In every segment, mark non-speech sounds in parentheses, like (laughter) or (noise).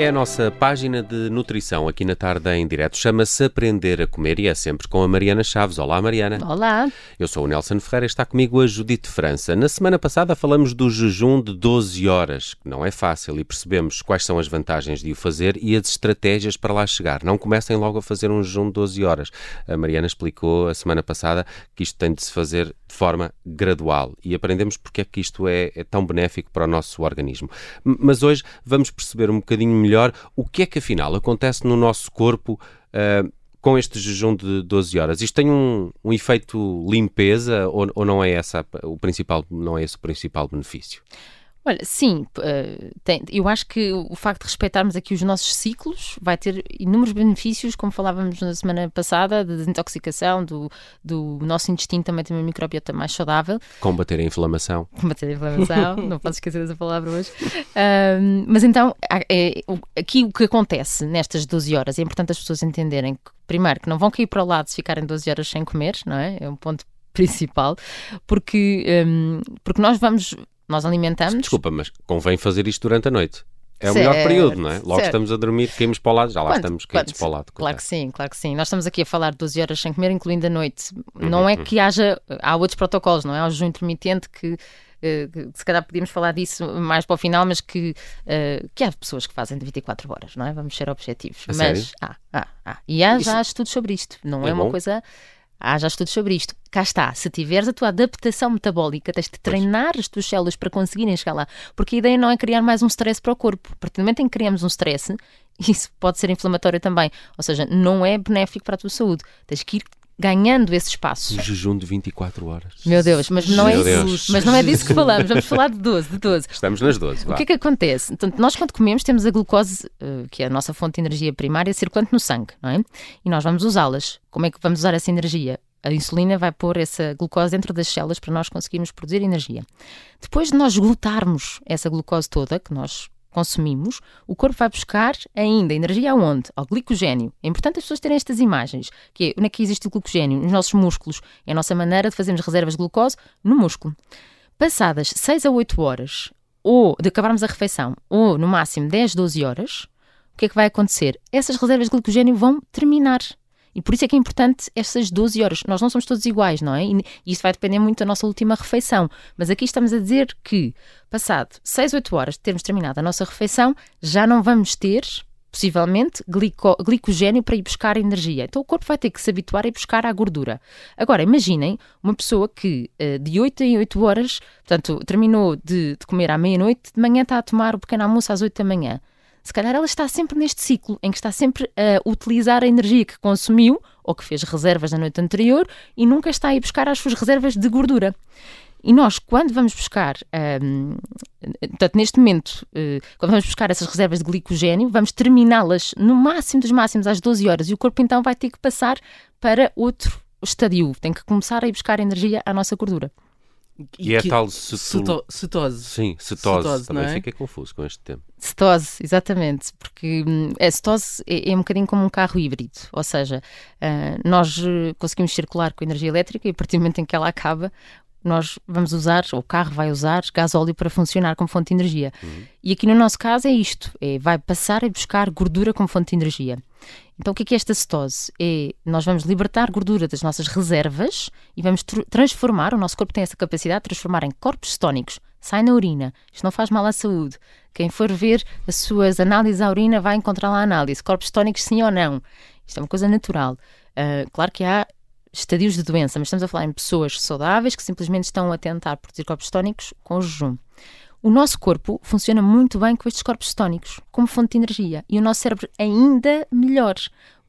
É a nossa página de nutrição aqui na tarde em direto. Chama-se Aprender a Comer e é sempre com a Mariana Chaves. Olá, Mariana. Olá. Eu sou o Nelson Ferreira e está comigo a Judite França. Na semana passada falamos do jejum de 12 horas, que não é fácil, e percebemos quais são as vantagens de o fazer e as estratégias para lá chegar. Não comecem logo a fazer um jejum de 12 horas. A Mariana explicou a semana passada que isto tem de se fazer de forma gradual e aprendemos porque é que isto é, é tão benéfico para o nosso organismo. Mas hoje vamos perceber um bocadinho melhor o que é que afinal acontece no nosso corpo uh, com este jejum de 12 horas. Isto tem um, um efeito limpeza ou, ou, não é essa o principal, não é esse o principal benefício? Olha, sim, uh, tem, eu acho que o facto de respeitarmos aqui os nossos ciclos vai ter inúmeros benefícios, como falávamos na semana passada, de desintoxicação, do, do nosso intestino também tem uma microbiota mais saudável. Combater a inflamação. Combater a inflamação, (laughs) não posso esquecer dessa palavra hoje. Uh, mas então, é, aqui o que acontece nestas 12 horas, é importante as pessoas entenderem que, primeiro, que não vão cair para o lado se ficarem 12 horas sem comer, não é? É um ponto (laughs) principal, porque, um, porque nós vamos nós alimentamos. Desculpa, mas convém fazer isto durante a noite. É o certo, melhor período, não é? Logo certo. estamos a dormir, caímos para o lado, já lá quanto, estamos caídos para o lado. Claro que sim, claro que sim. Nós estamos aqui a falar de 12 horas sem comer, incluindo a noite. Uhum, não é uhum. que haja. Há outros protocolos, não é? Há o jejum intermitente que. Uh, se calhar podíamos falar disso mais para o final, mas que, uh, que há pessoas que fazem de 24 horas, não é? Vamos ser objetivos. A mas sério? há, há, há. E há Isso... já estudos sobre isto, não é, é uma coisa Há já estudos sobre isto. Cá está, se tiveres a tua adaptação metabólica, tens de treinar as tuas células para conseguirem chegar lá. Porque a ideia não é criar mais um stress para o corpo. A partir do momento em que criamos um stress, (laughs) isso pode ser inflamatório também. Ou seja, não é benéfico para a tua saúde. Tens que ir ganhando esse espaço. Um jejum de 24 horas. Meu Deus, mas não, é isso, mas não é disso que falamos. Vamos falar de 12, de 12. Estamos nas 12. Vá. O que é que acontece? Então, nós, quando comemos, temos a glucose, eh, que é a nossa fonte de energia primária, circulante no sangue, não é? E nós vamos usá-las. Como é que vamos usar essa energia? A insulina vai pôr essa glucose dentro das células para nós conseguirmos produzir energia. Depois de nós glutarmos essa glucose toda, que nós consumimos, o corpo vai buscar ainda energia aonde? Ao glicogênio. É importante as pessoas terem estas imagens, que é onde é que existe o glicogênio? Nos nossos músculos. É a nossa maneira de fazermos reservas de glucose no músculo. Passadas 6 a 8 horas, ou de acabarmos a refeição, ou no máximo 10, 12 horas, o que é que vai acontecer? Essas reservas de glicogênio vão terminar. E por isso é que é importante essas 12 horas. Nós não somos todos iguais, não é? E isso vai depender muito da nossa última refeição. Mas aqui estamos a dizer que, passado 6, 8 horas de termos terminado a nossa refeição, já não vamos ter, possivelmente, glico, glicogênio para ir buscar energia. Então o corpo vai ter que se habituar a ir buscar a gordura. Agora, imaginem uma pessoa que uh, de 8 em 8 horas, portanto, terminou de, de comer à meia-noite, de manhã está a tomar o pequeno almoço às 8 da manhã se calhar ela está sempre neste ciclo em que está sempre a utilizar a energia que consumiu ou que fez reservas na noite anterior e nunca está a ir buscar as suas reservas de gordura. E nós, quando vamos buscar, um, portanto, neste momento, uh, quando vamos buscar essas reservas de glicogênio, vamos terminá-las no máximo dos máximos às 12 horas e o corpo então vai ter que passar para outro estadio, tem que começar a ir buscar energia à nossa gordura. E, e é tal cetul... cetose. Sim, cetose. cetose Também é? fiquei confuso com este termo. Cetose, exatamente. Porque hum, a cetose é, é, um bocadinho como um carro híbrido. Ou seja, uh, nós eh, conseguimos circular com energia elétrica e a partir do momento em que ela acaba, nós vamos usar, o carro vai usar, gás óleo para funcionar como fonte de energia. Uhum. E aqui no nosso caso é isto: é, vai passar a buscar gordura como fonte de energia. Então, o que é, que é esta cetose? É nós vamos libertar gordura das nossas reservas e vamos tr transformar, o nosso corpo tem essa capacidade de transformar em corpos cetónicos. Sai na urina. Isto não faz mal à saúde. Quem for ver as suas análises à urina vai encontrar lá a análise. Corpos cetónicos, sim ou não. Isto é uma coisa natural. Uh, claro que há estadios de doença, mas estamos a falar em pessoas saudáveis que simplesmente estão a tentar produzir corpos cetónicos com jejum. O nosso corpo funciona muito bem com estes corpos cetónicos, como fonte de energia, e o nosso cérebro ainda melhor,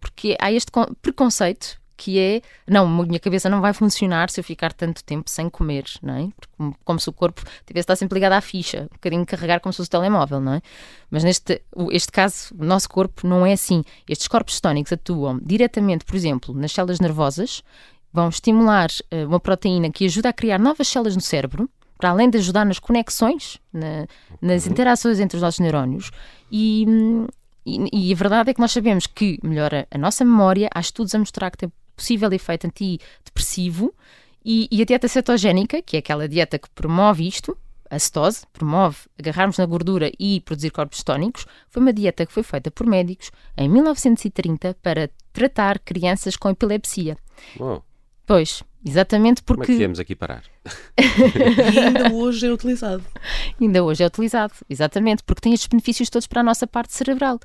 porque há este preconceito que é, não, a minha cabeça não vai funcionar se eu ficar tanto tempo sem comer, não é? Como, como, se o corpo tivesse estar sempre ligado à ficha, um bocadinho carregar como se fosse o telemóvel, não é? Mas neste este caso, o nosso corpo não é assim. Estes corpos cetónicos atuam diretamente, por exemplo, nas células nervosas, vão estimular uh, uma proteína que ajuda a criar novas células no cérebro, para além de ajudar nas conexões, na, nas interações entre os nossos neurónios. E, e, e, a verdade é que nós sabemos que melhora a nossa memória, há estudos a mostrar que tem possível efeito antidepressivo e, e a dieta cetogénica, que é aquela dieta que promove isto, a cetose, promove agarrarmos na gordura e produzir corpos tónicos, foi uma dieta que foi feita por médicos em 1930 para tratar crianças com epilepsia. Uou. Pois, exatamente porque. Como é que viemos aqui parar? (laughs) (laughs) e ainda hoje é utilizado. Ainda hoje é utilizado, exatamente, porque tem estes benefícios todos para a nossa parte cerebral.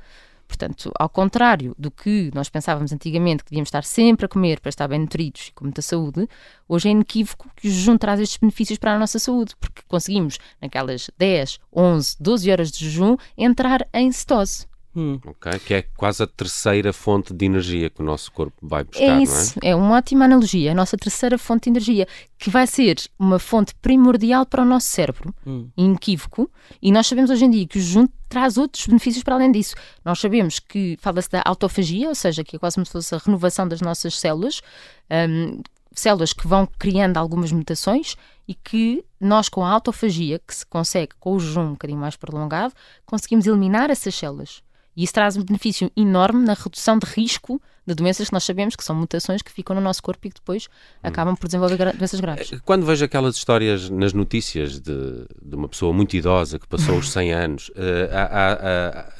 Portanto, ao contrário do que nós pensávamos antigamente, que devíamos estar sempre a comer para estar bem nutridos e com muita saúde, hoje é inequívoco que o jejum traz estes benefícios para a nossa saúde, porque conseguimos, naquelas 10, 11, 12 horas de jejum, entrar em cetose. Hum. Okay, que é quase a terceira fonte de energia que o nosso corpo vai buscar, é isso, não é? É uma ótima analogia. A nossa terceira fonte de energia, que vai ser uma fonte primordial para o nosso cérebro, hum. inequívoco, e nós sabemos hoje em dia que o jejum traz outros benefícios para além disso. Nós sabemos que fala-se da autofagia, ou seja, que é quase como se fosse a renovação das nossas células, um, células que vão criando algumas mutações e que nós, com a autofagia, que se consegue com o jejum um bocadinho mais prolongado, conseguimos eliminar essas células. E isso traz um benefício enorme na redução de risco de doenças que nós sabemos que são mutações que ficam no nosso corpo e que depois acabam por desenvolver gra doenças graves. Eh, quando vejo aquelas histórias nas notícias de, de uma pessoa muito idosa que passou os 100 anos, uh, há, há,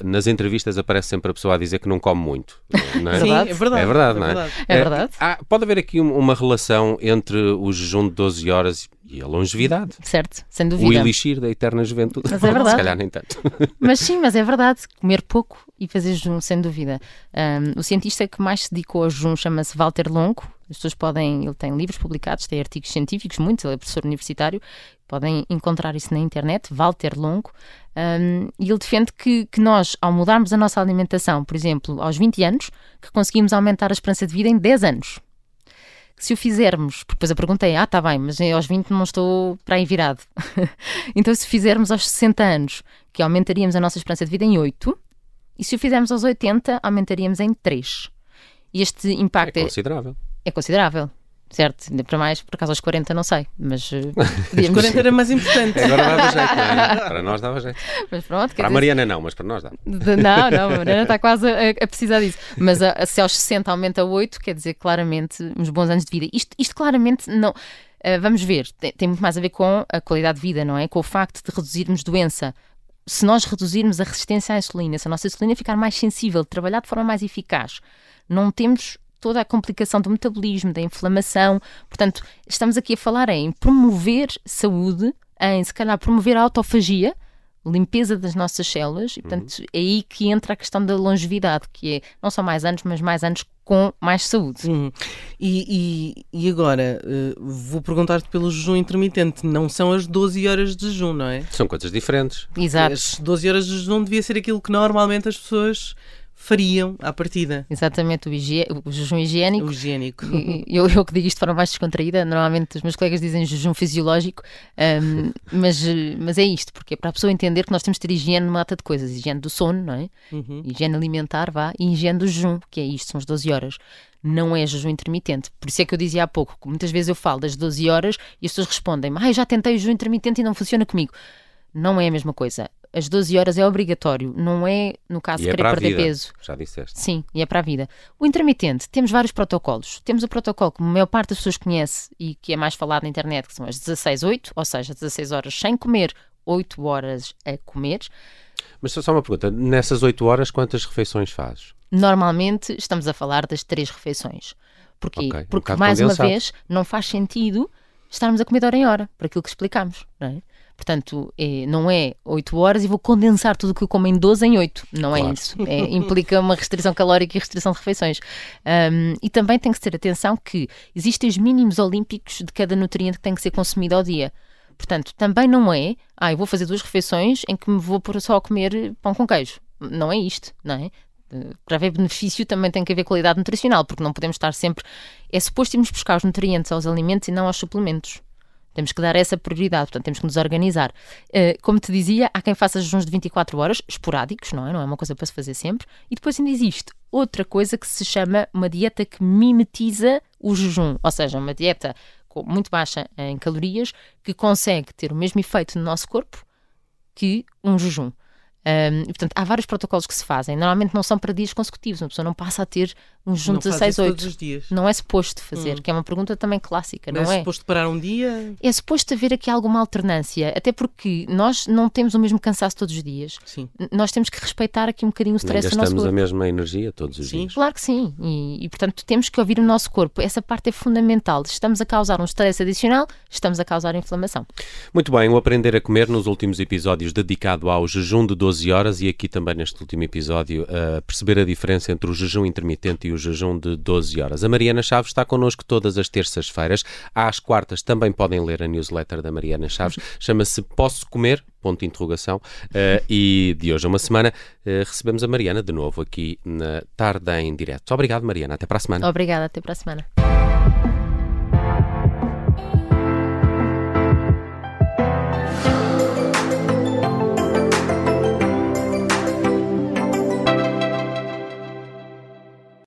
há, nas entrevistas aparece sempre a pessoa a dizer que não come muito. Não é? (laughs) Sim, é verdade. É verdade, não é? É verdade. É, pode haver aqui uma relação entre o jejum de 12 horas e a longevidade. Certo, sem dúvida. O elixir da eterna juventude. Mas é verdade. (laughs) Se calhar nem tanto. (laughs) Mas sim, mas é verdade. Comer pouco e fazer jejum, sem dúvida. Um, o cientista que mais se dedicou ao jejum chama-se Walter Longo. As pessoas podem, ele tem livros publicados, tem artigos científicos, muitos, ele é professor universitário, podem encontrar isso na internet, Walter Longo, um, e ele defende que, que nós, ao mudarmos a nossa alimentação, por exemplo, aos 20 anos, que conseguimos aumentar a esperança de vida em 10 anos se o fizermos, porque depois a pergunta é, ah, está bem, mas aos 20 não estou para aí virado. (laughs) então, se fizermos aos 60 anos, que aumentaríamos a nossa esperança de vida em 8, e se o fizermos aos 80, aumentaríamos em 3. E este impacto é considerável. É, é considerável. Certo, ainda para mais, por acaso aos 40 não sei, mas uh, (laughs) podíamos... 40 era mais importante. Agora dava jeito, não é? Para nós dava jeito. Mas pronto, para a Mariana não, mas para nós dá. Não, não, a Mariana está quase a, a precisar disso. Mas a, a, se aos 60 aumenta a 8, quer dizer claramente uns bons anos de vida. Isto, isto claramente não... Uh, vamos ver, tem, tem muito mais a ver com a qualidade de vida, não é? Com o facto de reduzirmos doença, se nós reduzirmos a resistência à insulina, se a nossa insulina ficar mais sensível, trabalhar de forma mais eficaz, não temos toda a complicação do metabolismo, da inflamação. Portanto, estamos aqui a falar em promover saúde, em se calhar promover a autofagia, limpeza das nossas células, e portanto uhum. é aí que entra a questão da longevidade, que é não só mais anos, mas mais anos com mais saúde. Uhum. E, e, e, agora, uh, vou perguntar-te pelo jejum intermitente, não são as 12 horas de jejum, não é? São coisas diferentes. Exato. As 12 horas de jejum devia ser aquilo que normalmente as pessoas fariam à partida. Exatamente, o, o jejum higiênico. O higiênico. Eu, eu que digo isto de forma mais descontraída, normalmente os meus colegas dizem jejum fisiológico, um, (laughs) mas, mas é isto, porque é para a pessoa entender que nós temos de ter higiene numa data de coisas, higiene do sono, não é? Uhum. Higiene alimentar, vá, e higiene do jejum, que é isto, são as 12 horas. Não é jejum intermitente. Por isso é que eu dizia há pouco, que muitas vezes eu falo das 12 horas e as pessoas respondem, ah, já tentei o jejum intermitente e não funciona comigo não é a mesma coisa as 12 horas é obrigatório, não é, no caso, e é querer perder vida, peso. Já disseste. Sim, e é para a vida. O intermitente, temos vários protocolos. Temos o protocolo que a maior parte das pessoas conhece e que é mais falado na internet, que são as 16-8, ou seja, 16 horas sem comer, 8 horas a comer. Mas só uma pergunta, nessas 8 horas quantas refeições fazes? Normalmente estamos a falar das 3 refeições. Porquê? Okay, Porque, um mais condensado. uma vez, não faz sentido estarmos a comer de hora em hora, por aquilo que explicámos, não é? Portanto, é, não é 8 horas e vou condensar tudo o que eu como em 12 em 8. Não é claro. é isso. É, implica uma restrição calórica e restrição de refeições. Um, e também tem que ter atenção que existem os mínimos olímpicos de cada nutriente que tem que ser consumido ao dia. Portanto, também não é, ah, eu vou fazer duas refeições em que me vou só comer pão com queijo. Não é isto, não é? Para haver benefício também tem que haver qualidade nutricional, porque não podemos estar sempre. É suposto irmos buscar os nutrientes aos alimentos e não aos suplementos. Temos que dar essa prioridade, portanto, temos que nos organizar. Uh, como te dizia, há quem faça jejuns de 24 horas, esporádicos, não é? Não é uma coisa para se fazer sempre. E depois ainda existe outra coisa que se chama uma dieta que mimetiza o jejum, ou seja, uma dieta muito baixa em calorias que consegue ter o mesmo efeito no nosso corpo que um jejum. Um, e, portanto, há vários protocolos que se fazem. Normalmente não são para dias consecutivos, uma pessoa não passa a ter um jejum Não 16, isso 8. todos os dias. Não é suposto fazer, Hum. que é uma pergunta também clássica, Não não é é? suposto parar um dia? É suposto haver aqui alguma alternância, até porque nós não temos o mesmo cansaço todos os dias. Sim. Nós temos que respeitar aqui um bocadinho o stress do nosso gastamos a corpo. mesma energia todos os Sim. dias. Claro que sim, e, e, portanto temos que ouvir o nosso corpo. Essa parte é fundamental. Estamos a causar um stress adicional, estamos a causar inflamação. Muito bem, o Aprender a Comer nos últimos episódios dedicado ao jejum de 12 horas e aqui também neste último episódio a perceber a diferença entre o jejum intermitente e o jejum de 12 horas. A Mariana Chaves está connosco todas as terças-feiras. Às quartas também podem ler a newsletter da Mariana Chaves. Chama-se Posso Comer? Ponto de interrogação. Eh, e de hoje a uma semana eh, recebemos a Mariana de novo aqui na Tarde em Direto. Obrigado, Mariana. Até para a semana. Obrigada, até para a semana.